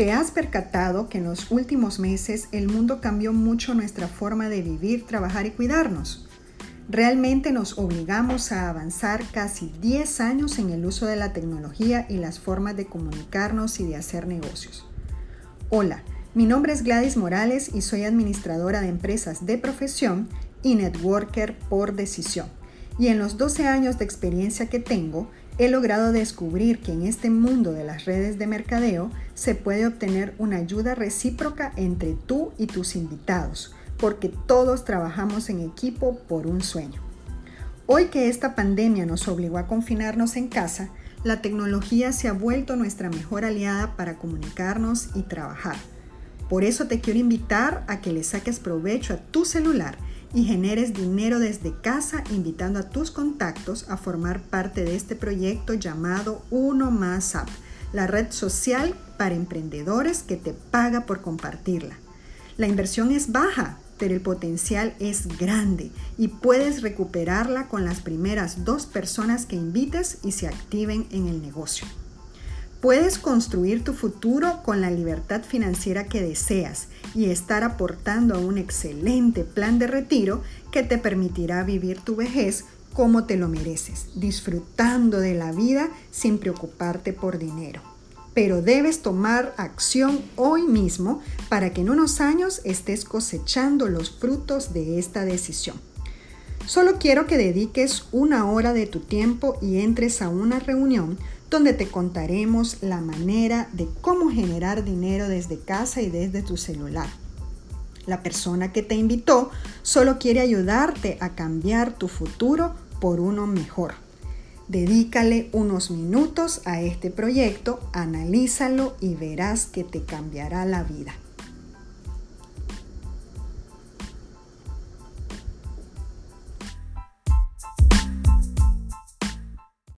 ¿Te has percatado que en los últimos meses el mundo cambió mucho nuestra forma de vivir, trabajar y cuidarnos? Realmente nos obligamos a avanzar casi 10 años en el uso de la tecnología y las formas de comunicarnos y de hacer negocios. Hola, mi nombre es Gladys Morales y soy administradora de empresas de profesión y networker por decisión. Y en los 12 años de experiencia que tengo, he logrado descubrir que en este mundo de las redes de mercadeo se puede obtener una ayuda recíproca entre tú y tus invitados porque todos trabajamos en equipo por un sueño. Hoy que esta pandemia nos obligó a confinarnos en casa, la tecnología se ha vuelto nuestra mejor aliada para comunicarnos y trabajar. Por eso te quiero invitar a que le saques provecho a tu celular y generes dinero desde casa invitando a tus contactos a formar parte de este proyecto llamado Uno Más App, la red social para emprendedores que te paga por compartirla. La inversión es baja, pero el potencial es grande y puedes recuperarla con las primeras dos personas que invites y se activen en el negocio. Puedes construir tu futuro con la libertad financiera que deseas y estar aportando a un excelente plan de retiro que te permitirá vivir tu vejez como te lo mereces, disfrutando de la vida sin preocuparte por dinero pero debes tomar acción hoy mismo para que en unos años estés cosechando los frutos de esta decisión. Solo quiero que dediques una hora de tu tiempo y entres a una reunión donde te contaremos la manera de cómo generar dinero desde casa y desde tu celular. La persona que te invitó solo quiere ayudarte a cambiar tu futuro por uno mejor. Dedícale unos minutos a este proyecto, analízalo y verás que te cambiará la vida.